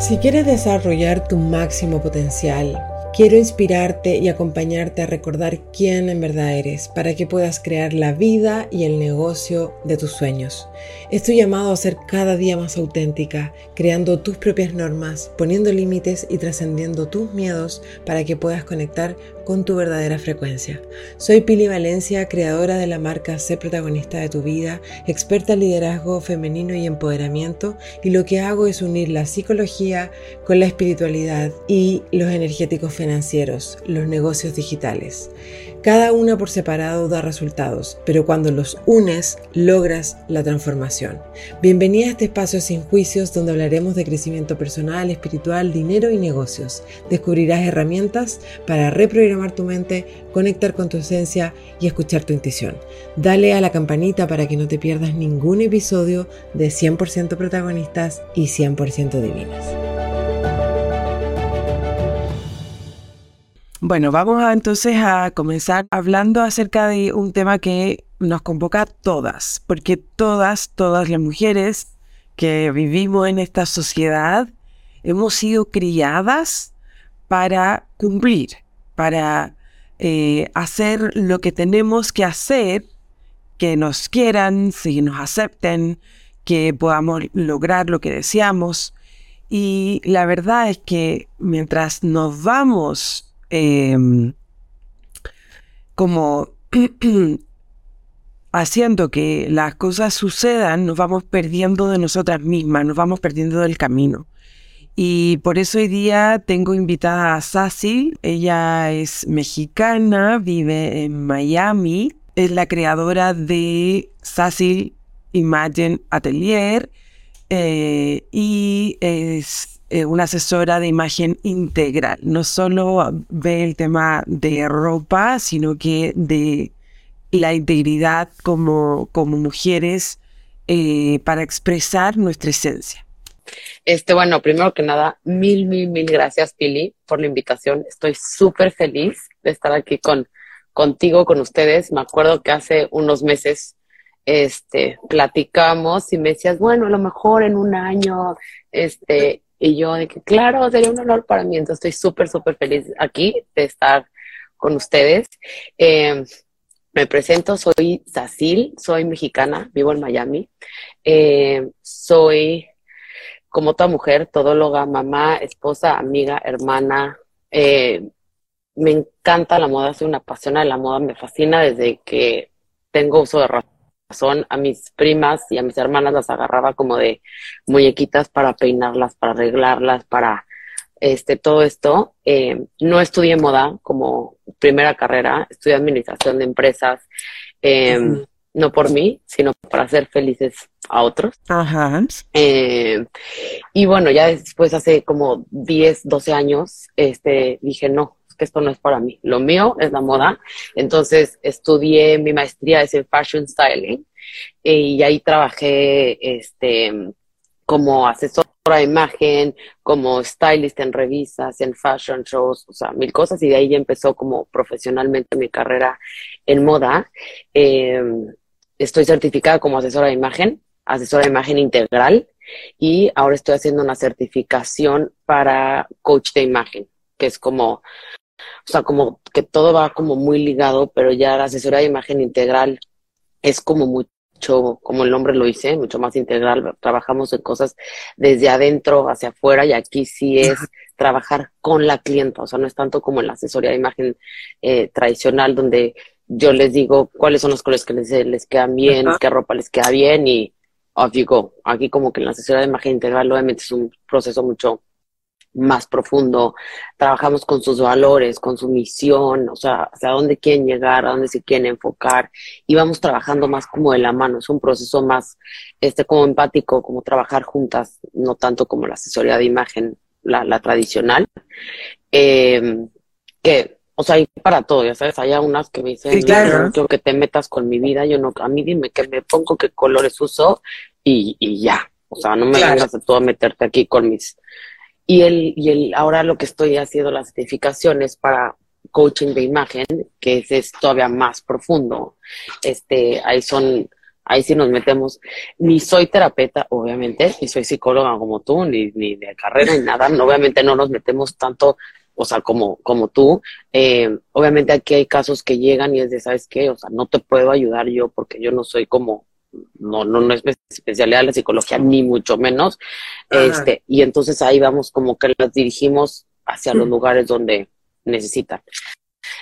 Si quieres desarrollar tu máximo potencial, quiero inspirarte y acompañarte a recordar quién en verdad eres para que puedas crear la vida y el negocio de tus sueños. Estoy llamado a ser cada día más auténtica, creando tus propias normas, poniendo límites y trascendiendo tus miedos para que puedas conectar con tu verdadera frecuencia. Soy Pili Valencia, creadora de la marca Sé protagonista de tu vida, experta en liderazgo femenino y empoderamiento, y lo que hago es unir la psicología con la espiritualidad y los energéticos financieros, los negocios digitales. Cada una por separado da resultados, pero cuando los unes logras la transformación. Bienvenida a este espacio sin juicios donde hablaremos de crecimiento personal, espiritual, dinero y negocios. Descubrirás herramientas para reprogramar tu mente, conectar con tu esencia y escuchar tu intuición. Dale a la campanita para que no te pierdas ningún episodio de 100% protagonistas y 100% divinas. Bueno, vamos a, entonces a comenzar hablando acerca de un tema que nos convoca a todas, porque todas, todas las mujeres que vivimos en esta sociedad hemos sido criadas para cumplir, para eh, hacer lo que tenemos que hacer, que nos quieran, que nos acepten, que podamos lograr lo que deseamos. Y la verdad es que mientras nos vamos Em, como haciendo que las cosas sucedan, nos vamos perdiendo de nosotras mismas, nos vamos perdiendo del camino. Y por eso hoy día tengo invitada a Sassy. Ella es mexicana, vive en Miami, es la creadora de Sassy Imagine Atelier eh, y es eh, una asesora de imagen integral. No solo ve el tema de ropa, sino que de la integridad como, como mujeres eh, para expresar nuestra esencia. Este, bueno, primero que nada, mil, mil, mil gracias, Pili, por la invitación. Estoy súper feliz de estar aquí con, contigo, con ustedes. Me acuerdo que hace unos meses este, platicamos y me decías, bueno, a lo mejor en un año, este, y yo de que, claro, sería un honor para mí. Entonces estoy súper, súper feliz aquí de estar con ustedes. Eh, me presento, soy Sacil, soy mexicana, vivo en Miami. Eh, soy, como toda mujer, todóloga, mamá, esposa, amiga, hermana. Eh, me encanta la moda, soy una apasionada de la moda, me fascina desde que tengo uso de razón son a mis primas y a mis hermanas las agarraba como de muñequitas para peinarlas, para arreglarlas, para este todo esto. Eh, no estudié moda como primera carrera, estudié administración de empresas, em, no por mí, sino para hacer felices a otros. Ajá. Eh, y bueno, ya después, hace como 10, 12 años, este, dije, no, que esto no es para mí. Lo mío es la moda. Entonces estudié mi maestría en Fashion Styling y ahí trabajé este, como asesora de imagen, como stylist en revistas, en fashion shows, o sea, mil cosas. Y de ahí empezó como profesionalmente mi carrera en moda. Em, estoy certificada como asesora de imagen, asesora de imagen integral. Y ahora estoy haciendo una certificación para coach de imagen, que es como o sea, como que todo va como muy ligado, pero ya la asesoría de imagen integral es como mucho, como el nombre lo dice, mucho más integral. Trabajamos en cosas desde adentro hacia afuera y aquí sí es trabajar con la clienta, o sea, no es tanto como en la asesoría de imagen eh, tradicional donde yo les digo cuáles son los colores que les, les quedan bien, qué ropa les queda bien y off you go. Aquí como que en la asesoría de imagen integral obviamente es un proceso mucho más profundo, trabajamos con sus valores, con su misión, o sea, hacia dónde quieren llegar, a dónde se quieren enfocar, y vamos trabajando más como de la mano, es un proceso más, este, como empático, como trabajar juntas, no tanto como la asesoría de imagen, la, tradicional, em, que, o sea, hay para todo, ya sabes, hay unas que me dicen, claro. quiero que te metas con mi vida, yo no, a mí dime que me pongo qué colores uso, y, y ya, o sea, no me vengas a todo meterte aquí con mis y el, y el, ahora lo que estoy haciendo las certificaciones para coaching de imagen, que es, todavía más profundo. Este, ahí son ahí sí nos metemos. Ni soy terapeuta, obviamente, ni soy psicóloga como tú, ni, ni de carrera, ni nada. Obviamente no nos metemos tanto, o sea, como, como tú. Eh, obviamente aquí hay casos que llegan y es de, ¿sabes qué? O sea, no te puedo ayudar yo porque yo no soy como, no, no, no es especialidad de la psicología, ni mucho menos. Este, y entonces ahí vamos como que las dirigimos hacia los lugares donde necesitan.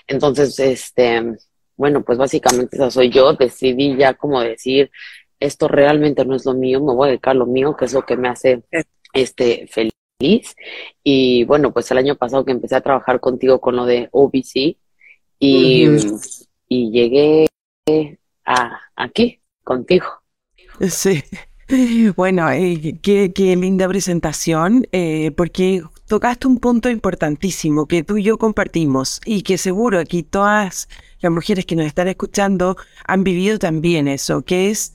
Entonces, este, bueno, pues básicamente esa soy yo, decidí ya como decir, esto realmente no es lo mío, me voy a dedicar a lo mío, que es lo que me hace este feliz. Y bueno, pues el año pasado que empecé a trabajar contigo con lo de OBC y, y llegué a aquí contigo. Sí. Bueno, eh, qué, qué, linda presentación, eh, porque tocaste un punto importantísimo que tú y yo compartimos y que seguro aquí todas las mujeres que nos están escuchando han vivido también eso, que es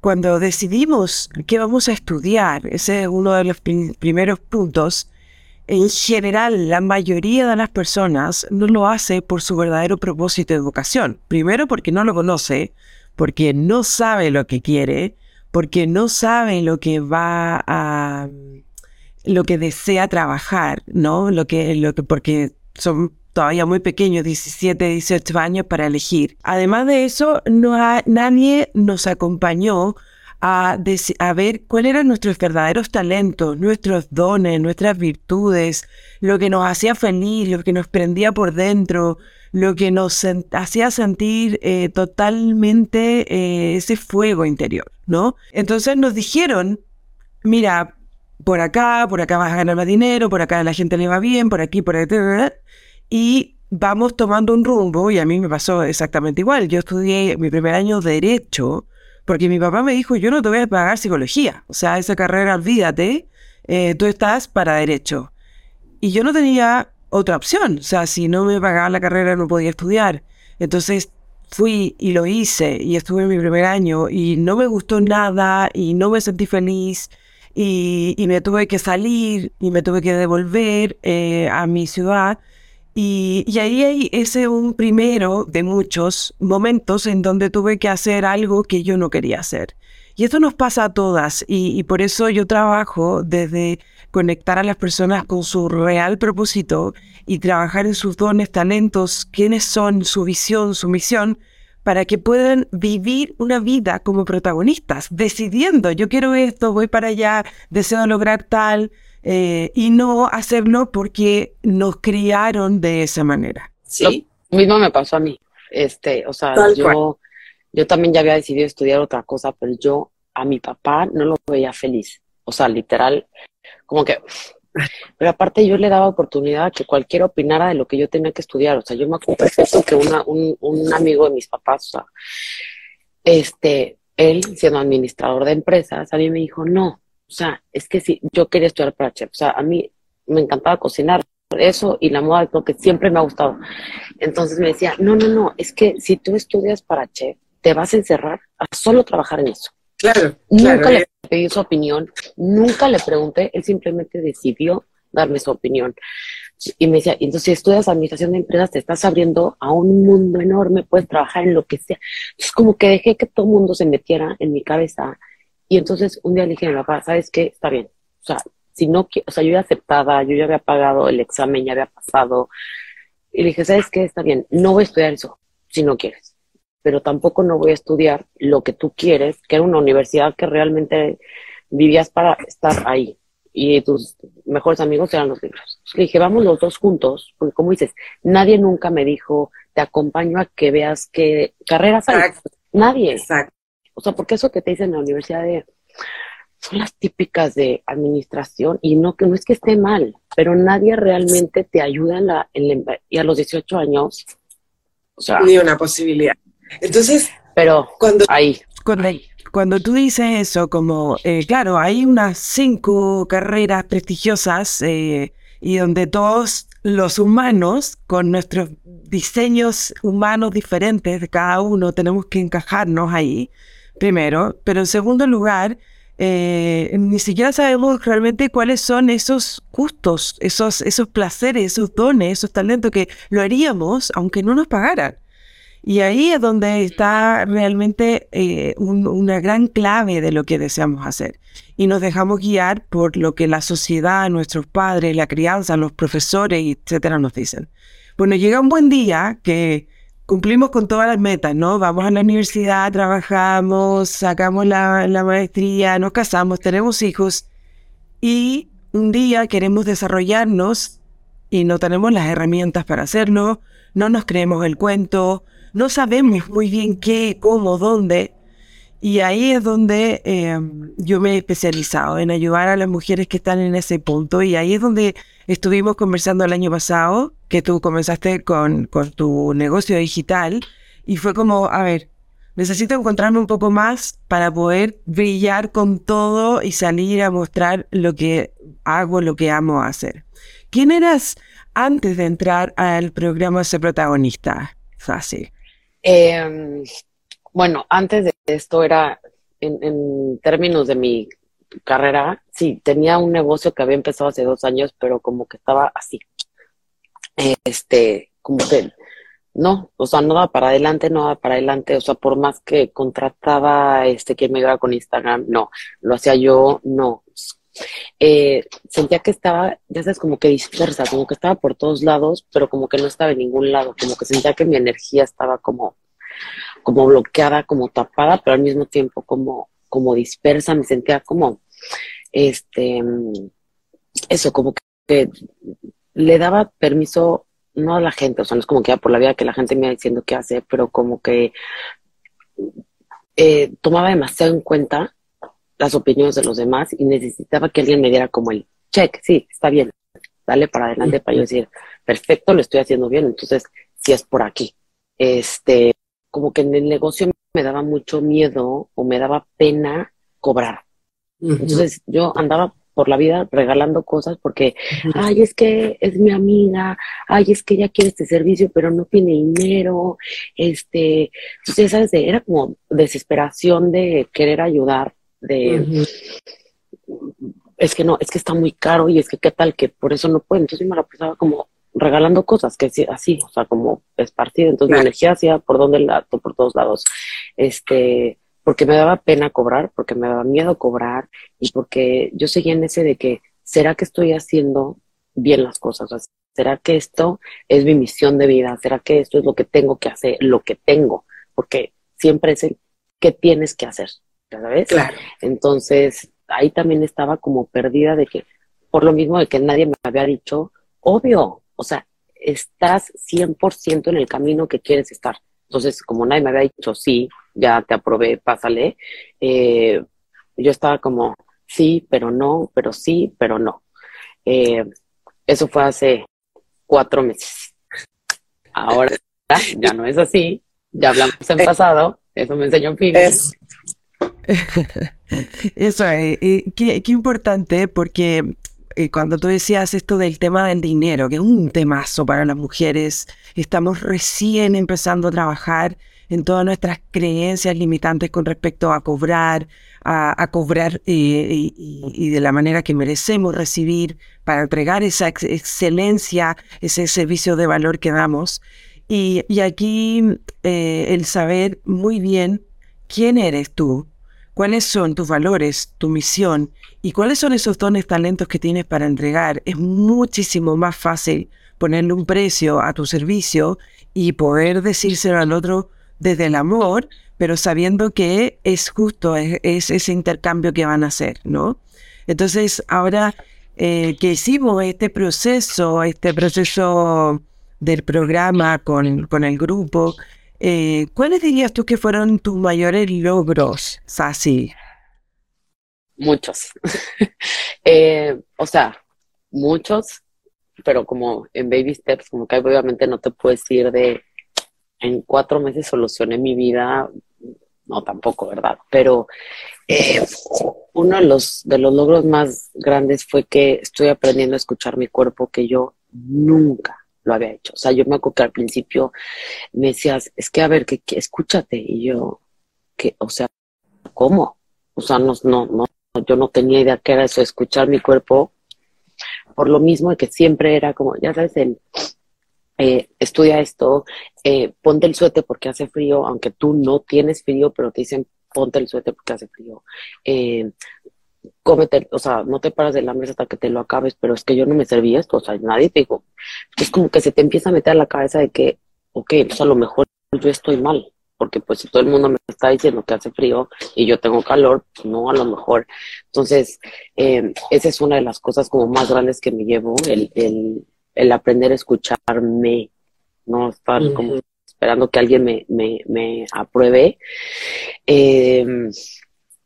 cuando decidimos qué vamos a estudiar, ese es uno de los primeros puntos, en general la mayoría de las personas no lo hace por su verdadero propósito de educación. Primero porque no lo conoce, porque no sabe lo que quiere, porque no sabe lo que va a lo que desea trabajar, ¿no? Lo que, lo que, porque son todavía muy pequeños, 17, 18 años para elegir. Además de eso, no nadie nos acompañó a, a, ver cuáles eran nuestros verdaderos talentos, nuestros dones, nuestras virtudes, lo que nos hacía feliz, lo que nos prendía por dentro, lo que nos hacía sentir eh, totalmente eh, ese fuego interior, ¿no? Entonces nos dijeron, mira, por acá, por acá vas a ganar más dinero, por acá la gente le va bien, por aquí, por aquí, y vamos tomando un rumbo, y a mí me pasó exactamente igual. Yo estudié mi primer año de Derecho, porque mi papá me dijo, yo no te voy a pagar psicología, o sea, esa carrera, olvídate, eh, tú estás para Derecho. Y yo no tenía otra opción, o sea, si no me pagaba la carrera no podía estudiar. Entonces fui y lo hice, y estuve en mi primer año, y no me gustó nada, y no me sentí feliz, y, me tuve que salir y me tuve que devolver eh, a mi ciudad. Y, ahí hay ese un primero de muchos momentos en donde tuve que hacer algo que yo no quería hacer. Y esto nos pasa a todas y, por eso yo trabajo desde conectar a las personas con su real propósito y trabajar en sus dones, talentos, quiénes son, su visión, su misión, para que puedan vivir una vida como protagonistas, decidiendo, yo quiero esto, voy para allá, deseo lograr tal, eh, y no hacerlo porque nos criaron de esa manera. Sí. Lo mismo me pasó a mí. Este, o sea, yo, yo también ya había decidido estudiar otra cosa, pero yo a mi papá no lo veía feliz. O sea, literal, como que pero aparte yo le daba oportunidad a que cualquiera opinara de lo que yo tenía que estudiar. O sea, yo me acuerdo perfecto que una, un, un amigo de mis papás, o sea, este, él siendo administrador de empresas, a mí me dijo, no, o sea, es que si yo quería estudiar para chef. O sea, a mí me encantaba cocinar. Eso y la moda es lo que siempre me ha gustado. Entonces me decía, no, no, no, es que si tú estudias para chef, te vas a encerrar a solo trabajar en eso. Claro. Nunca le pedí su opinión, nunca le pregunté, él simplemente decidió darme su opinión. Y me decía, entonces si estudias administración de empresas, te estás abriendo a un mundo enorme, puedes trabajar en lo que sea. Entonces como que dejé que todo el mundo se metiera en mi cabeza. Y entonces un día le dije a mi papá, ¿sabes qué? Está bien. O sea, si no, o sea, yo ya aceptada, yo ya había pagado el examen, ya había pasado. Y le dije, ¿sabes qué? Está bien, no voy a estudiar eso, si no quieres pero tampoco no voy a estudiar lo que tú quieres, que era una universidad que realmente vivías para estar ahí y tus mejores amigos eran los libros. le dije, vamos los dos juntos, porque como dices, nadie nunca me dijo, te acompaño a que veas qué carreras hay. Nadie. Exacto. O sea, porque eso que te dicen en la universidad de, son las típicas de administración y no que no es que esté mal, pero nadie realmente te ayuda en la, en y a los 18 años. O sea, ni una posibilidad. Entonces, pero cuando ahí, cuando, tú dices eso, como, eh, claro, hay unas cinco carreras prestigiosas eh, y donde todos los humanos, con nuestros diseños humanos diferentes de cada uno, tenemos que encajarnos ahí, primero, pero en segundo lugar, eh, ni siquiera sabemos realmente cuáles son esos gustos, esos, esos placeres, esos dones, esos talentos que lo haríamos aunque no nos pagaran. Y ahí es donde está realmente eh, una gran clave de lo que deseamos hacer. Y nos dejamos guiar por lo que la sociedad, nuestros padres, la crianza, los profesores, etcétera, nos dicen. Bueno, llega un buen día que cumplimos con todas las metas, ¿no? Vamos a la universidad, trabajamos, sacamos la, la maestría, nos casamos, tenemos hijos y un día queremos desarrollarnos y no tenemos las herramientas para hacerlo, no nos creemos el cuento, no sabemos muy bien qué, cómo, dónde. Y ahí es donde em, yo me he especializado en ayudar a las mujeres que están en ese punto. Y ahí es donde estuvimos conversando el año pasado, que tú comenzaste con, con tu negocio digital. Y fue como, a ver, necesito encontrarme un poco más para poder brillar con todo y salir a mostrar lo que hago, lo que amo hacer. ¿Quién eras antes de entrar al programa Ser Protagonista? Fácil. Eh, bueno, antes de esto era, en, términos de mi carrera, sí, tenía un negocio que había empezado hace dos años, pero como que estaba así. Este, como que no, o sea, no daba para adelante, no daba para adelante, o sea, por más que contrataba este quien me iba con Instagram, no, lo hacía yo, no. Eh, sentía que estaba, ya sabes, como que dispersa, como que estaba por todos lados, pero como que no estaba en ningún lado, como que sentía que mi energía estaba como, como bloqueada, como tapada, pero al mismo tiempo como, como dispersa, me sentía como, este, eso, como que le daba permiso no a la gente, o sea, no es como que ya por la vida que la gente me iba diciendo qué hacer, pero como que eh, tomaba demasiado en cuenta las opiniones de los demás y necesitaba que alguien me diera como el check, sí, está bien, dale para adelante para yo decir, perfecto, lo estoy haciendo bien, entonces si es por aquí. Este, como que en el negocio me daba mucho miedo o me daba pena cobrar. Entonces yo andaba por la vida regalando cosas porque, ay, es que es mi amiga, ay, es que ella quiere este servicio, pero no tiene dinero, este, entonces, ¿sabes? Era como desesperación de querer ayudar, de, es que no, es que está muy caro y es que qué tal que por eso no puedo, entonces me la pasaba como regalando cosas, que así, o sea, como esparcida, entonces la energía hacía por donde la, por todos lados, este, porque me daba pena cobrar, porque me daba miedo cobrar y porque yo seguía en ese de que, ¿será que estoy haciendo bien las cosas? ¿Será que esto es mi misión de vida? ¿Será que esto es lo que tengo que hacer? Lo que tengo, porque siempre es el que tienes que hacer, ¿sabes? Claro. Entonces, ahí también estaba como perdida de que, por lo mismo de que nadie me había dicho, obvio, o sea, estás 100% en el camino que quieres estar. Entonces, como nadie me había dicho sí, ya te aprobé, pásale. Eh, yo estaba como, sí, pero no, pero sí, pero no. Eh, eso fue hace cuatro meses. Ahora ya no es así, ya hablamos en eh, pasado, eso me enseñó. Eso es, qué, qué, importante porque cuando tú decías esto del tema del dinero, que es un temazo para las mujeres, estamos recién empezando a trabajar en todas nuestras creencias limitantes con respecto a cobrar, a, cobrar eh, y, de la manera que merecemos recibir para entregar esa excelencia, ese servicio de valor que damos. Y, aquí eh, el saber muy bien quién eres tú, cuáles son tus valores, tu misión y cuáles son esos dones, talentos que tienes para entregar, es muchísimo más fácil ponerle un precio a tu servicio y poder decírselo al otro desde el amor, pero sabiendo que es justo, es, ese intercambio que van a hacer, ¿no? Entonces, ahora eh, que hicimos este proceso, este proceso del programa con, con el grupo, eh, ¿cuáles dirías tú que fueron tus mayores logros, Sasi? Muchos. Eh, o sea, muchos, pero como en baby steps, como que obviamente no te puedes ir de en cuatro meses solucioné mi vida, no tampoco, ¿verdad? Pero eh, uno de los, de los logros más grandes fue que estoy aprendiendo a escuchar mi cuerpo que yo nunca lo había hecho. O sea, yo me acuerdo que al principio me decías, es que a ver, que, escúchate. Y yo, que, o sea, ¿cómo? O sea, no, no, no, yo no tenía idea que era eso, escuchar mi cuerpo. Por lo mismo de que siempre era como, ya sabes, el eh, estudia esto, eh, ponte el suéter porque hace frío, aunque tú no tienes frío, pero te dicen ponte el suéter porque hace frío. Eh, cómete, o sea, no te paras de la mesa hasta que te lo acabes, pero es que yo no me serví esto, o sea, nadie te dijo, es como que se te empieza a meter a la cabeza de que, ok, pues a lo mejor yo estoy mal, porque pues si todo el mundo me está diciendo que hace frío y yo tengo calor, pues no, a lo mejor. Entonces, eh, esa es una de las cosas como más grandes que me llevo, el, el, el aprender a escucharme, no estar como esperando que alguien me, me, me apruebe. Eh,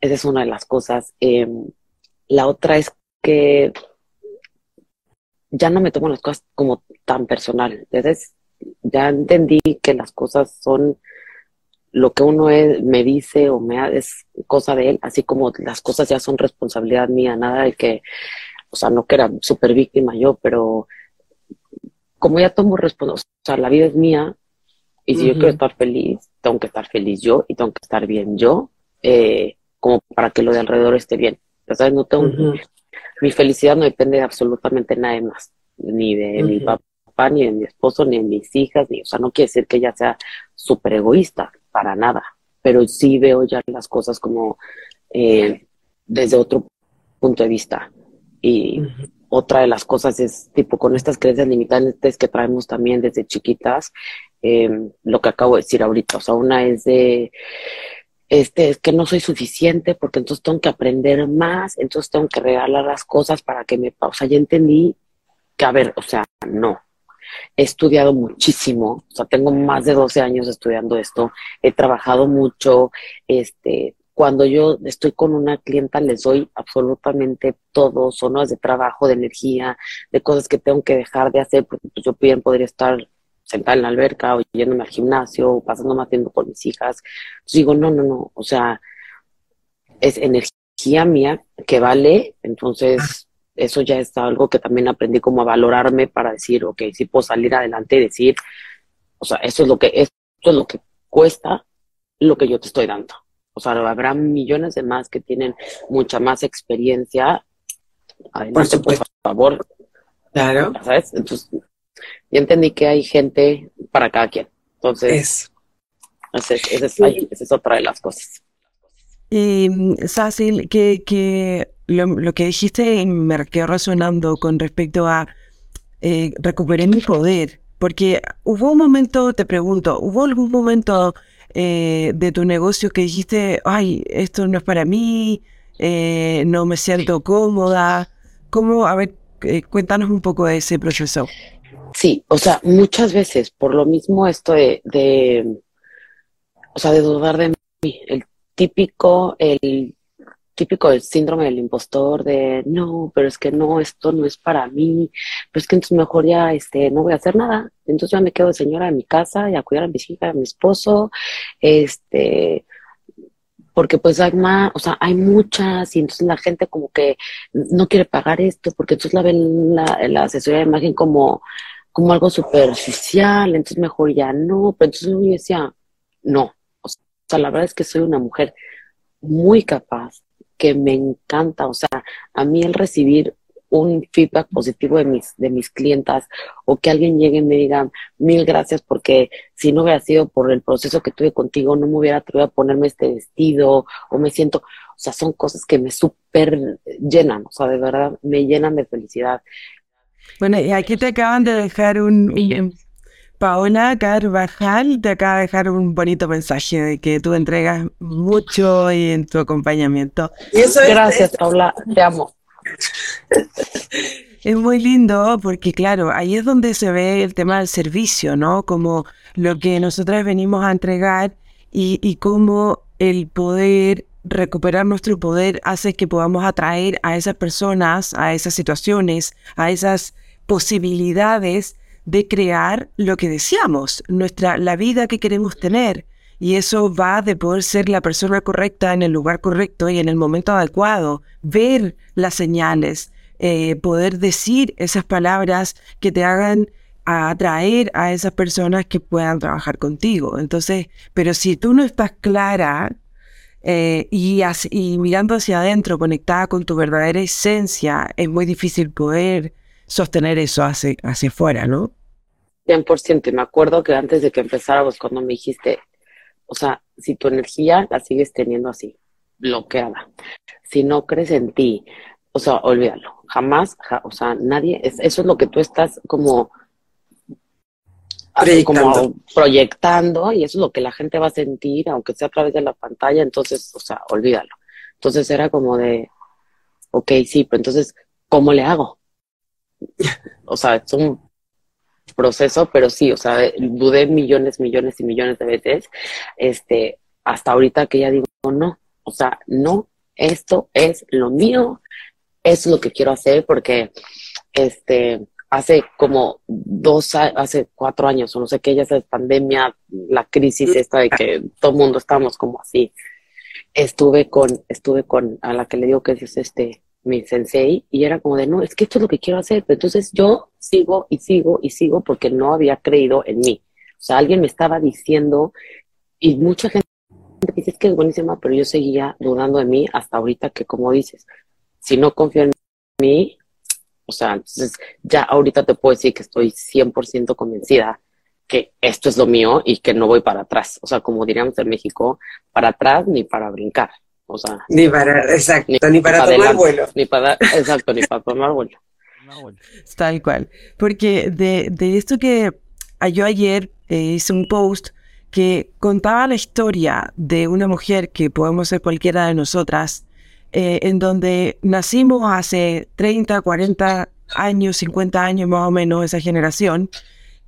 esa es una de las cosas. Eh, la otra es que ya no me tomo las cosas como tan personal. Entonces, ya entendí que las cosas son lo que uno es, me dice o me es cosa de él, así como las cosas ya son responsabilidad mía, nada de que, o sea, no que era súper víctima yo, pero como ya tomo responsabilidad, o sea, la vida es mía, y si yo quiero estar feliz, tengo que estar feliz yo y tengo que estar bien yo, eh, como para que lo de alrededor esté bien. ¿Sabes? No tengo, mi felicidad no depende de absolutamente nada más, ni de mi papá, ni de mi esposo, ni de mis hijas, ni, o sea, no quiere decir que ella sea súper egoísta, para nada, pero sí veo ya las cosas como eh, desde otro punto de vista. Y otra de las cosas es, tipo, con estas creencias limitantes que traemos también desde chiquitas, em, lo que acabo de decir ahorita, o sea, una es de este, es que no soy suficiente porque entonces tengo que aprender más, entonces tengo que regalar las cosas para que me... O sea, ya entendí que, a ver, o sea, no. He estudiado muchísimo, o sea, tengo más de 12 años estudiando esto, he trabajado mucho, este, cuando yo estoy con una clienta les doy absolutamente todo, zonas de trabajo, de energía, de cosas que tengo que dejar de hacer, porque pues, yo bien podría estar sentada en la alberca o yéndome al gimnasio o pasando más tiempo con mis hijas. digo, no, no, no, o sea, es energía mía que vale, entonces eso ya es algo que también aprendí como a valorarme para decir, ok, si puedo salir adelante y decir, o sea, eso es lo que, esto es lo que cuesta lo que yo te estoy dando. O sea, habrá millones de más que tienen mucha más experiencia. Adelante, por, por favor. Claro. ¿Sabes? Entonces, y entendí que hay gente para cada quien. Entonces, esa es, otra de las cosas. Y, Sácil, que, que lo, que dijiste me quedó resonando con respecto a eh, recuperar mi poder, porque hubo un momento, te pregunto, ¿hubo algún momento eh, de tu negocio que dijiste, ay, esto no es para mí, eh, no me siento cómoda? ¿Cómo, a ver, cuéntanos un poco de ese proceso? Sí, o sea, muchas veces, por lo mismo esto de, de o sea, de dudar de mí, el típico, el típico del síndrome del impostor de no, pero es que no, esto no es para mí, pero es que entonces mejor ya este, no voy a hacer nada, entonces ya me quedo de señora en mi casa y a cuidar a mis hijas, a mi esposo, este, porque pues hay más, o sea, hay muchas y entonces la gente como que no quiere pagar esto porque entonces la ven la asesoría de imagen como como algo superficial, entonces mejor ya no, pero entonces yo decía, no, o sea, la verdad es que soy una mujer muy capaz, que me encanta, o sea, a mí el recibir un feedback positivo de mis, de mis clientas o que alguien llegue y me diga mil gracias porque si no hubiera sido por el proceso que tuve contigo no me hubiera atrevido a ponerme este vestido o me siento, o sea, son cosas que me súper llenan, o sea, de verdad me llenan de felicidad. Bueno, y aquí te acaban de dejar un, Paola Carvajal te acaba de dejar un bonito mensaje de que tú entregas mucho en tu acompañamiento. Gracias, Paola, te amo. Es muy lindo porque, claro, ahí es donde se ve el tema del servicio, ¿no? Como lo que nosotras venimos a entregar y, y cómo el poder recuperar nuestro poder hace que podamos atraer a esas personas, a esas situaciones, a esas posibilidades de crear lo que deseamos, nuestra, la vida que queremos tener. Y eso va de poder ser la persona correcta en el lugar correcto y en el momento adecuado, ver las señales, eh, poder decir esas palabras que te hagan atraer a esas personas que puedan trabajar contigo. Entonces, pero si tú no estás clara eh, y, y mirando hacia adentro, conectada con tu verdadera esencia, es muy difícil poder sostener eso hacia, hacia afuera, ¿no? 100%. Y me acuerdo que antes de que empezáramos, cuando me dijiste, o sea, si tu energía la sigues teniendo así, bloqueada, si no crees en ti, o sea, olvídalo. Jamás, o sea, nadie, eso es lo que tú estás como proyectando. como proyectando y eso es lo que la gente va a sentir, aunque sea a través de la pantalla, entonces, o sea, olvídalo. Entonces era como de, ok, sí, pero entonces, ¿cómo le hago? O sea, es un proceso, pero sí, o sea, dudé millones, millones y millones de veces, este, hasta ahorita que ya digo, no, o sea, no, esto es lo mío, es lo que quiero hacer porque, este, hace como dos, hace cuatro años, o no sé qué, ya es pandemia, la crisis esta de que todo mundo estamos como así. Estuve con, estuve con, a la que le digo que es este, mi sensei, y era como de, no, es que esto es lo que quiero hacer, pero entonces yo sigo y sigo y sigo porque no había creído en mí. O sea, alguien me estaba diciendo, y mucha gente dice, que es buenísima, pero yo seguía dudando de mí hasta ahorita que, como dices, si no confío en mí, o sea, entonces ya ahorita te puedo decir que estoy 100% convencida que esto es lo mío y que no voy para atrás. O sea, como diríamos en México, para atrás ni para brincar. O sea, ni para, exacto, ni, para, tomar vuelo. Ni para, exacto, ni para tomar vuelo. Tal cual. Porque de, de esto que yo ayer eh, hice un post que contaba la historia de una mujer que podemos ser cualquiera de nosotras, eh, en donde nacimos hace 30, 40 años, 50 años más o menos, esa generación,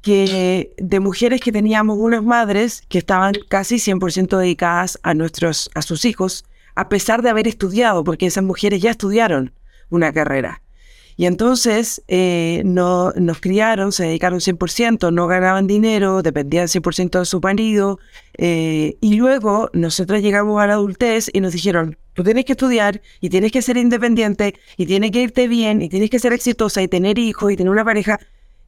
que de mujeres que teníamos unas madres que estaban casi 100% dedicadas a, nuestros, a sus hijos, a pesar de haber estudiado, porque esas mujeres ya estudiaron una carrera. Y entonces eh, no, nos criaron, se dedicaron 100%, no ganaban dinero, dependían 100% de su marido. Eh, y luego nosotros llegamos a la adultez y nos dijeron, tú tienes que estudiar y tienes que ser independiente y tienes que irte bien y tienes que ser exitosa y tener hijos y tener una pareja.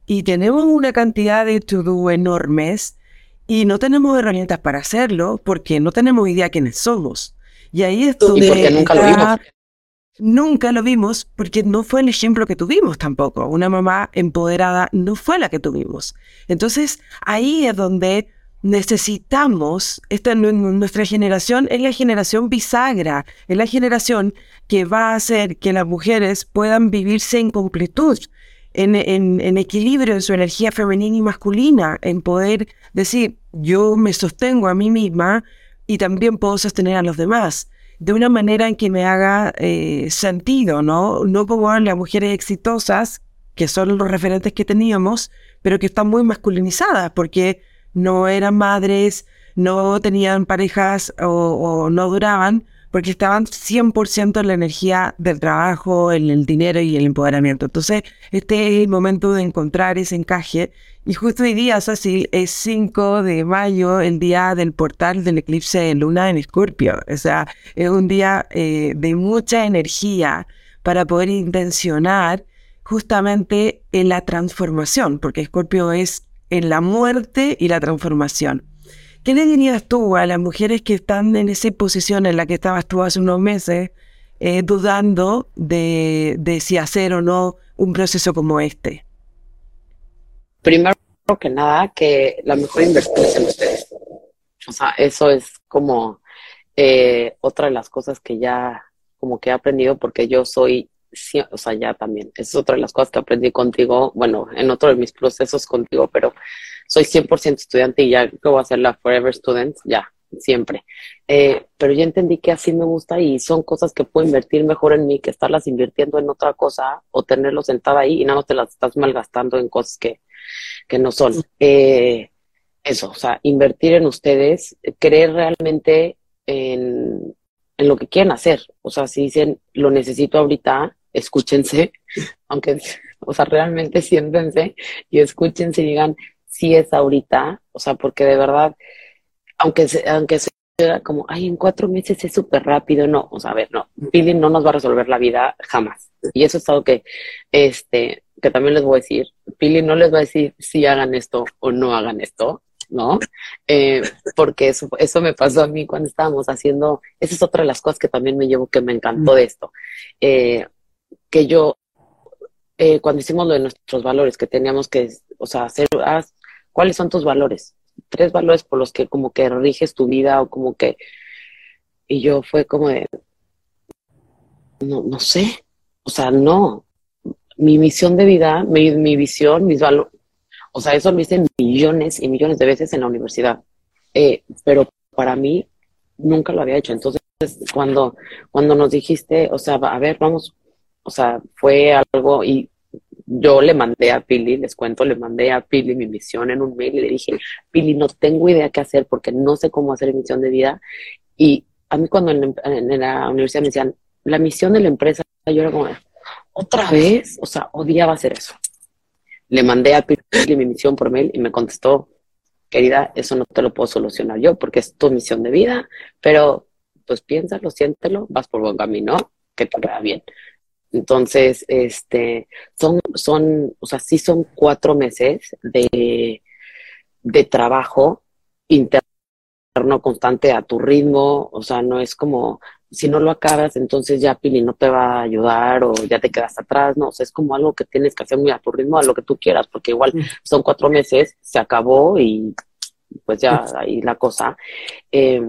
Y tenemos una cantidad de to-do enormes y no tenemos herramientas para hacerlo porque no tenemos idea quiénes somos. Y ahí es donde... Y porque nunca lo vimos. Nunca lo vimos porque no fue el ejemplo que tuvimos tampoco. Una mamá empoderada no fue la que tuvimos. Entonces ahí es donde necesitamos, esta, nuestra generación es la generación bisagra, es la generación que va a hacer que las mujeres puedan vivirse en completud, en, en equilibrio en su energía femenina y masculina, en poder decir, yo me sostengo a mí misma y también puedo sostener a los demás de una manera en que me haga eh, sentido, ¿no? No como las mujeres exitosas, que son los referentes que teníamos, pero que están muy masculinizadas, porque no eran madres, no tenían parejas o no duraban, porque estaban 100% en la energía del trabajo, en el dinero y el empoderamiento. Entonces, este es el momento de encontrar ese encaje. Y justo hoy día, así, es 5 de mayo, el día del portal del eclipse de luna en Escorpio. O sea, es un día eh, de mucha energía para poder intencionar justamente en la transformación, porque Escorpio es en la muerte y la transformación. ¿Qué le dirías tú a las mujeres que están en esa posición en la que estabas tú hace unos meses, eh, dudando de, si hacer o no un proceso como este? Primero que nada, que la mejor inversión es en ustedes. O sea, eso es como eh, otra de las cosas que ya como que he aprendido porque yo soy, o sea, ya también, es otra de las cosas que aprendí contigo, bueno, en otro de mis procesos contigo, pero soy 100% estudiante y ya que voy a ser la Forever Student, ya, siempre. Eh, pero ya entendí que así me gusta y son cosas que puedo invertir mejor en mí que estarlas invirtiendo en otra cosa o tenerlo sentada ahí y nada más te las estás malgastando en cosas que, que no son. Eh, eso, o sea, invertir en ustedes, creer realmente en, en lo que quieren hacer. O sea, si dicen, lo necesito ahorita, escúchense, aunque, o sea, realmente siéntense y escúchense y digan, si es ahorita, o sea, porque de verdad, aunque aunque sea como, ay, en cuatro meses es súper rápido, no, o sea, a ver, no, Billy no nos va a resolver la vida jamás. Y eso es algo que, este, que también les voy a decir, Billy no les va a decir si hagan esto o no hagan esto, ¿no? Eh, porque eso, eso me pasó a mí cuando estábamos haciendo, esa es otra de las cosas que también me llevo que me encantó de esto, eh, que yo, eh, cuando hicimos lo de nuestros valores, que teníamos que, o sea, hacer, ¿cuáles son tus valores? Tres valores por los que como que riges tu vida o como que... Y yo fue como de, no, no sé, o sea, no, mi misión de vida, mi, mi visión, mis valores, o sea, eso lo hice millones y millones de veces en la universidad, eh, pero para mí nunca lo había hecho. Entonces, cuando, cuando nos dijiste, o sea, a ver, vamos, o sea, fue algo y yo le mandé a Pili, les cuento, le mandé a Pili mi misión en un mail y le dije, Pili, no tengo idea qué hacer porque no sé cómo hacer misión de vida. Y a mí cuando en, la universidad me decían, la misión de la empresa, yo era como, otra vez, o sea, odiaba hacer eso. Le mandé a Pili mi misión por mail y me contestó, querida, eso no te lo puedo solucionar yo porque es tu misión de vida, pero pues piénsalo, siéntelo, vas por buen camino, que te vaya bien. Entonces, este, son, son, o sea, sí son cuatro meses de, de trabajo interno constante a tu ritmo, o sea, no es como, si no lo acabas, entonces ya Pili no te va a ayudar o ya te quedas atrás, no, o sea, es como algo que tienes que hacer muy a tu ritmo, a lo que tú quieras, porque igual son cuatro meses, se acabó y pues ya ahí la cosa. Eh,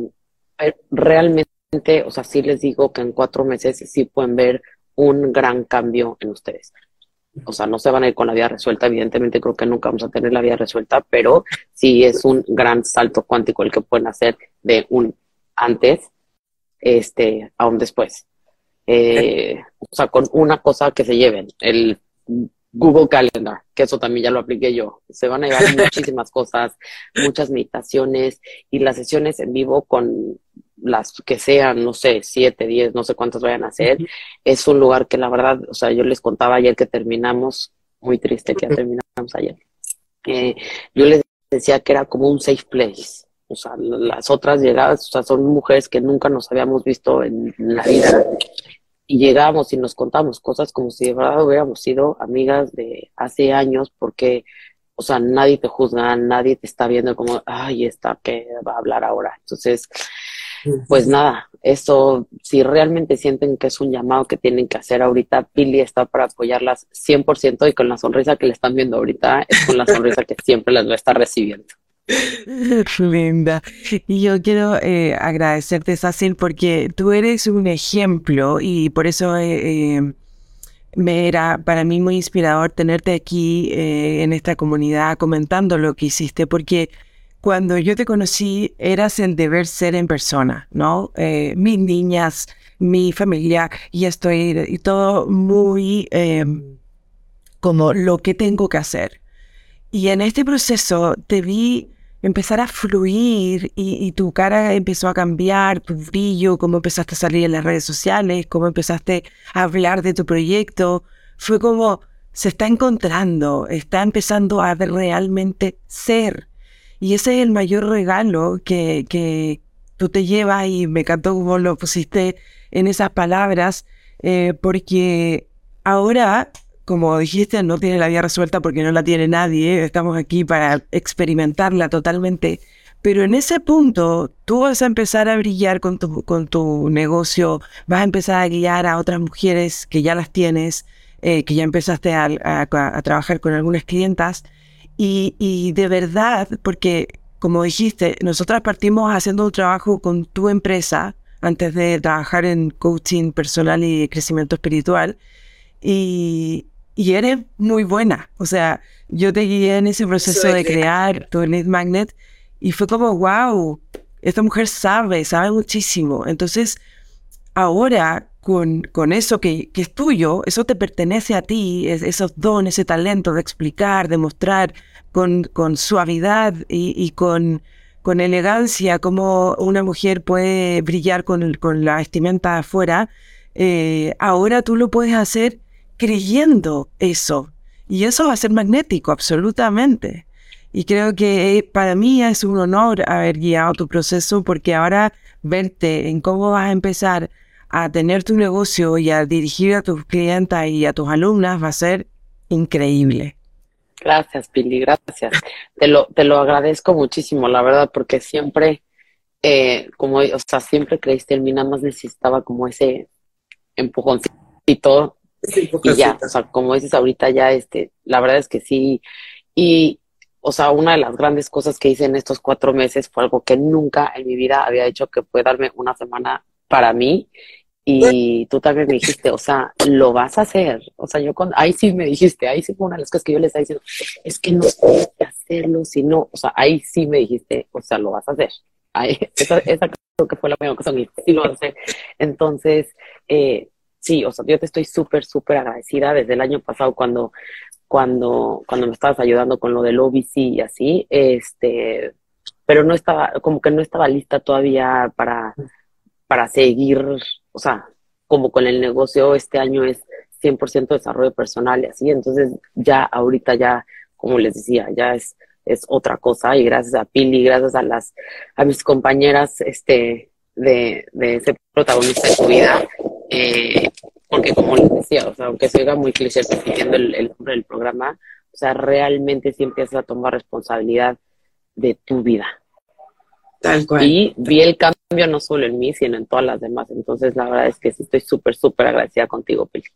realmente, o sea, sí les digo que en cuatro meses sí pueden ver un gran cambio en ustedes. O sea, no se van a ir con la vida resuelta, evidentemente creo que nunca vamos a tener la vida resuelta, pero sí es un gran salto cuántico el que pueden hacer de un antes este, a un después. Eh, o sea, con una cosa que se lleven, el Google Calendar, que eso también ya lo apliqué yo. Se van a llevar muchísimas cosas, muchas meditaciones y las sesiones en vivo con las que sean, no sé, siete, diez, no sé cuántas vayan a hacer. Es un lugar que la verdad, o sea, yo les contaba ayer que terminamos, muy triste que ya terminamos ayer. Eh, yo les decía que era como un safe place. O sea, las otras llegadas, o sea, son mujeres que nunca nos habíamos visto en la vida y llegamos y nos contamos cosas como si de verdad hubiéramos sido amigas de hace años porque, o sea, nadie te juzga, nadie te está viendo como, ay, esta que va a hablar ahora. Entonces, pues nada, eso, si realmente sienten que es un llamado que tienen que hacer ahorita, Pili está para apoyarlas 100% y con la sonrisa que le están viendo ahorita, es con la sonrisa que siempre las va a estar recibiendo. Linda. Y yo quiero eh, agradecerte, Sacil, porque tú eres un ejemplo y por eso eh, eh, me era para mí muy inspirador tenerte aquí en esta comunidad comentando lo que hiciste, porque cuando yo te conocí eras el deber ser en persona, ¿no? mis niñas, mi familia y estoy y todo muy como lo que tengo que hacer. Y en este proceso te vi empezar a fluir y, tu cara empezó a cambiar, tu brillo, cómo empezaste a salir en las redes sociales, cómo empezaste a hablar de tu proyecto. Fue como se está encontrando, está empezando a realmente ser. Y ese es el mayor regalo que, que tú te llevas y me encantó cómo lo pusiste en esas palabras, eh, porque ahora como dijiste, no tiene la vida resuelta porque no la tiene nadie, estamos aquí para experimentarla totalmente. Pero en ese punto, tú vas a empezar a brillar con tu, con tu negocio, vas a empezar a guiar a otras mujeres que ya las tienes, eh, que ya empezaste a, a, trabajar con algunas clientas. Y, y de verdad, porque como dijiste, nosotras partimos haciendo un trabajo con tu empresa antes de trabajar en coaching personal y crecimiento espiritual. Y, y eres muy buena. O sea, yo te guié en ese proceso de crear tu Lead Magnet y fue como, wow, esta mujer sabe, sabe muchísimo. Entonces, ahora con, con eso que, que, es tuyo, eso te pertenece a ti, es, esos dones, ese talento de explicar, de mostrar con, con suavidad y, con, con elegancia cómo una mujer puede brillar con, con la vestimenta afuera. Eh, ahora tú lo puedes hacer creyendo eso. Y eso va a ser magnético, absolutamente. Y creo que eh, para mí es un honor haber guiado tu proceso porque ahora verte en cómo vas a empezar a tener tu negocio y a dirigir a tus clientes y a tus alumnas va a ser increíble. Gracias, Pili, gracias. Te lo, te lo agradezco muchísimo, la verdad, porque siempre, eh, como, o sea, siempre creíste en mí, nada más necesitaba como ese empujoncito y ya, o sea, como dices ahorita ya, este, la verdad es que sí. Y, o sea, una de las grandes cosas que hice en estos cuatro meses fue algo que nunca en mi vida había hecho, que fue darme una semana para mí. Y tú también me dijiste, o sea, lo vas a hacer. O sea, yo con, ahí sí me dijiste, ahí sí fue una de las cosas que yo les estaba diciendo, es que no que hacerlo, si no, o sea, ahí sí me dijiste, o sea, lo vas a hacer. Ahí, esa, esa creo que fue la primera cosa que sí lo vas a hacer. Entonces, eh, sí, o sea, yo te estoy súper, súper agradecida desde el año pasado cuando cuando, cuando me estabas ayudando con lo del OBC y así, este, pero no estaba, como que no estaba lista todavía para, para seguir, o sea, como con el negocio este año es 100% desarrollo personal y así, entonces ya ahorita ya, como les decía, ya es, es otra cosa y gracias a Pili, gracias a las, a mis compañeras, este, de, de ese protagonista de tu vida, eh, porque como les decía, o sea, aunque se oiga muy cliché repitiendo el, el nombre del programa, o sea, realmente sí empiezas a tomar responsabilidad de tu vida. Tal cual. Y vi el cambio no solo en mí, sino en todas las demás. Entonces, la verdad es que sí estoy súper, súper agradecida contigo, Pili.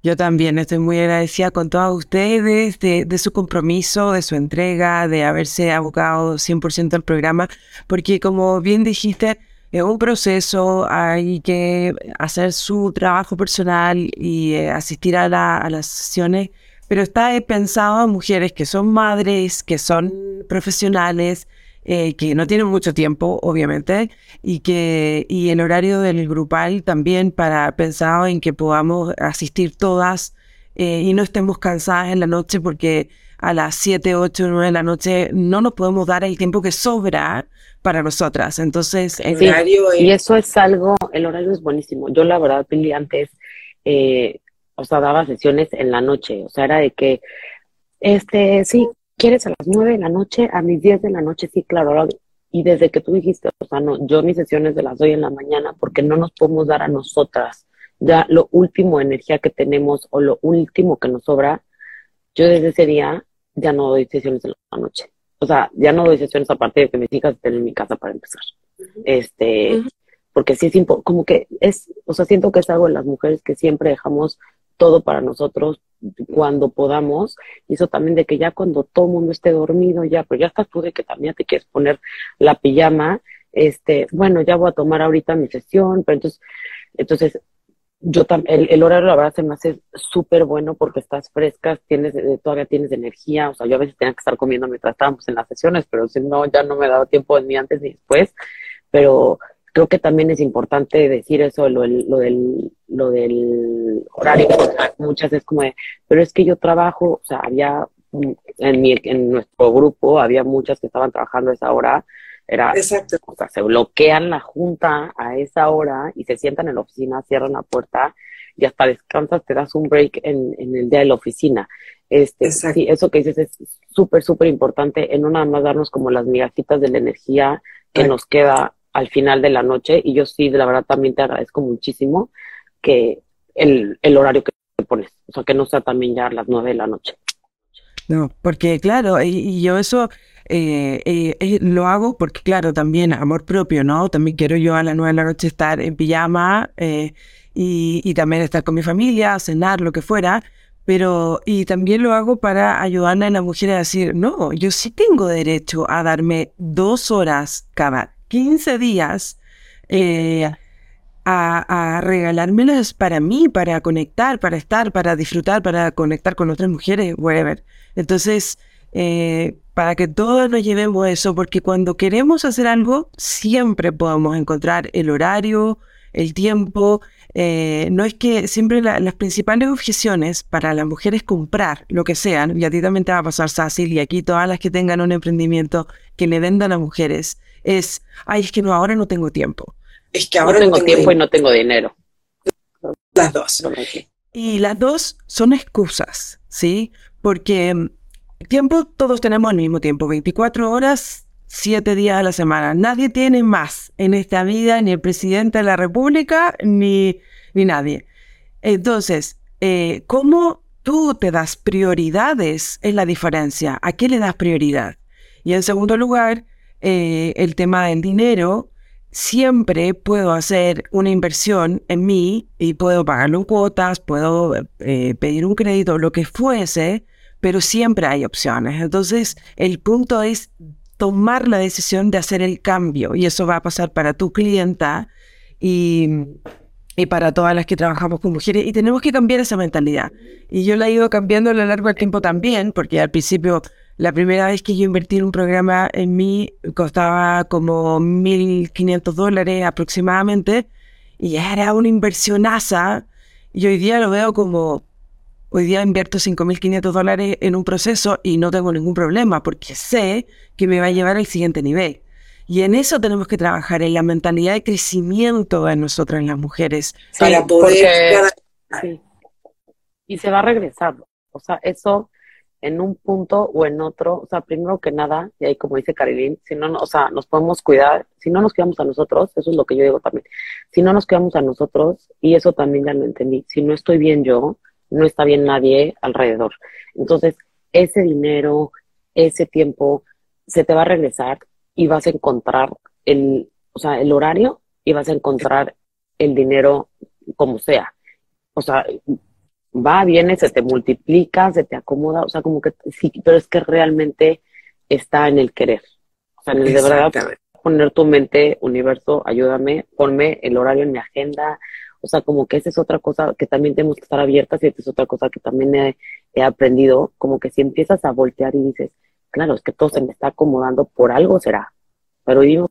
Yo también estoy muy agradecida con todos ustedes de, de, su compromiso, de su entrega, de haberse abocado 100% al programa, porque como bien dijiste, es un proceso, hay que hacer su trabajo personal y eh, asistir a, la, a, las sesiones, pero está pensado a mujeres que son madres, que son profesionales, eh, que no tienen mucho tiempo, obviamente, y que y el horario del grupal también para pensado en que podamos asistir todas eh, y no estemos cansadas en la noche porque a las 7, 8, 9 de la noche no nos podemos dar el tiempo que sobra para nosotras. Entonces, el horario Y eso es algo, el horario es buenísimo. Yo la verdad, Pili, antes, eh, o sea, daba sesiones en la noche, o sea, era de que, este, sí, ¿quieres a las 9 de la noche? A mis 10 de la noche, sí, claro. Y desde que tú dijiste, o sea, no, yo mis sesiones de las doy en la mañana porque no nos podemos dar a nosotras ya lo último energía que tenemos o lo último que nos sobra, yo desde ese día ya no doy sesiones en la noche o sea, ya no doy sesiones a partir de que mis hijas estén en mi casa para empezar. Este, porque sí es como que es, o sea, siento que es algo de las mujeres que siempre dejamos todo para nosotros cuando podamos, y eso también de que ya cuando todo el mundo esté dormido, ya, pero ya estás tú de que también te quieres poner la pijama, este, bueno, ya voy a tomar ahorita mi sesión, pero entonces, entonces yo el, el, horario la verdad se me hace súper bueno porque estás fresca, tienes, eh, todavía tienes energía, o sea, yo a veces tenía que estar comiendo mientras estábamos en las sesiones, pero si no, ya no me daba tiempo ni antes ni después, pero creo que también es importante decir eso, lo, lo, del, lo del horario, muchas veces como de, pero es que yo trabajo, o sea, había en, mi, en nuestro grupo, había muchas que estaban trabajando a esa hora, era, Exacto. O sea, se bloquean la junta a esa hora y se sientan en la oficina, cierran la puerta y hasta descansas, te das un break en, en el día de la oficina. Este, sí, eso que dices es súper, súper importante en no nada más darnos como las migajitas de la energía que nos queda al final de la noche. Y yo sí, la verdad, también te agradezco muchísimo que el, el horario que pones, o sea, que no sea también ya a las nueve de la noche. No, porque claro, y, y yo eso eh, eh, eh, lo hago porque, claro, también amor propio, ¿no? También quiero yo a las nueve de la noche estar en pijama y, y, también estar con mi familia, cenar, lo que fuera. Pero, y también lo hago para ayudarle a la mujer a decir, no, yo sí tengo derecho a darme dos horas cada 15 días a, a, regalármelas para mí, para conectar, para estar, para disfrutar, para conectar con otras mujeres, whatever. Entonces, eh, para que todos nos llevemos eso, porque cuando queremos hacer algo, siempre podemos encontrar el horario, el tiempo. Eh, no es que siempre las principales objeciones para las mujeres comprar lo que sean, y a ti también te va a pasar, Sácil, y aquí todas las que tengan un emprendimiento que le vendan a mujeres, es, ay, es que no, ahora no tengo tiempo. Es que ahora no tengo, tiempo y no tengo dinero. Las dos. Y las dos son excusas, ¿sí? Porque Tiempo todos tenemos al mismo tiempo, 24 horas, 7 días a la semana. Nadie tiene más en esta vida, ni el presidente de la República, ni, ni nadie. Entonces, eh, ¿cómo tú te das prioridades es la diferencia? ¿A qué le das prioridad? Y en segundo lugar, eh, el tema del dinero. Siempre puedo hacer una inversión en mí y puedo pagarlo en cuotas, puedo eh, pedir un crédito, lo que fuese, pero siempre hay opciones. Entonces, el punto es tomar la decisión de hacer el cambio y eso va a pasar para tu clienta y, y para todas las que trabajamos con mujeres y tenemos que cambiar esa mentalidad. Y yo la he ido cambiando a lo largo del tiempo también, porque al principio, la primera vez que yo invertí en un programa en mí costaba como 1.500 dólares aproximadamente y era una inversionaza y hoy día lo veo como Hoy día invierto 5.500 dólares en un proceso y no tengo ningún problema porque sé que me va a llevar al siguiente nivel. Y en eso tenemos que trabajar, en la mentalidad de crecimiento de nosotras las mujeres. para poder... Y se va a regresar. O sea, eso en un punto o en otro, o sea, primero que nada, y ahí como dice Carilín, si no, o sea, nos podemos cuidar, si no nos cuidamos a nosotros, eso es lo que yo digo también, si no nos cuidamos a nosotros, y eso también ya lo entendí, si no estoy bien yo, no está bien nadie alrededor. Entonces, ese dinero, ese tiempo, se te va a regresar y vas a encontrar el, o sea, el horario y vas a encontrar el dinero como sea. O sea, va, viene, se te multiplica, se te acomoda, o sea, como que sí, pero es que realmente está en el querer. O sea, en el de verdad poner tu mente, universo, ayúdame, ponme el horario en mi agenda, o sea, como que esa es otra cosa que también tenemos que estar abiertas y esa es otra cosa que también he, aprendido, como que si empiezas a voltear y dices, claro, es que todo se me está acomodando, por algo será. Pero vivimos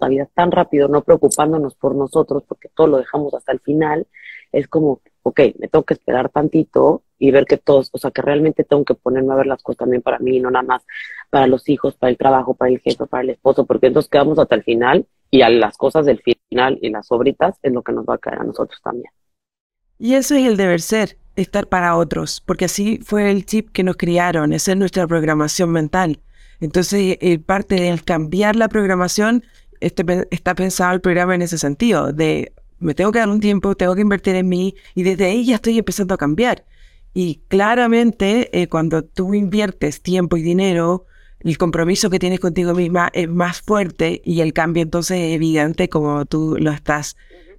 la vida tan rápido, no preocupándonos por nosotros, porque todo lo dejamos hasta el final, es como, ok, me tengo que esperar tantito y ver que todos, o sea, que realmente tengo que ponerme a ver las cosas también para mí, no nada más para los hijos, para el trabajo, para el jefe, para el esposo, porque entonces quedamos hasta el final y a las cosas del final y las sobritas es lo que nos va a caer a nosotros también. Y eso es el deber ser, estar para otros, porque así fue el chip que nos criaron, esa es nuestra programación mental. Entonces, eh, parte del cambiar la programación, este, está pensado el programa en ese sentido, de me tengo que dar un tiempo, tengo que invertir en mí, y desde ahí ya estoy empezando a cambiar. Y claramente, eh, cuando tú inviertes tiempo y dinero, el compromiso que tienes contigo misma es más fuerte y el cambio entonces es evidente como tú lo estás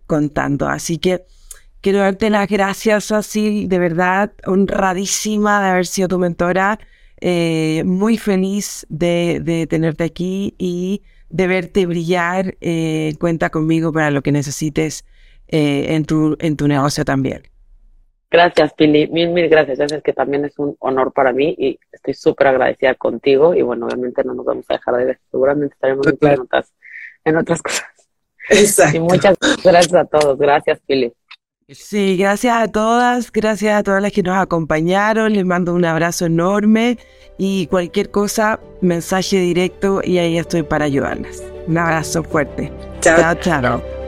contando. Así que quiero darte las gracias, así de verdad, honradísima de haber sido tu mentora, eh, muy feliz de, tenerte aquí y de verte brillar. Eh, cuenta conmigo para lo que necesites eh, en, tu, en tu negocio también. Gracias, Pili. Mil, mil gracias. Ya que también es un honor para mí y estoy súper agradecida contigo. Y bueno, obviamente no nos vamos a dejar de ver. Seguramente estaremos en, otras, en otras cosas. Exacto. Y muchas gracias a todos. Gracias, Pili. Sí, gracias a todas, gracias a todas las que nos acompañaron, les mando un abrazo enorme y cualquier cosa, mensaje directo y ahí estoy para ayudarlas. Un abrazo fuerte. Chao, chao. chao.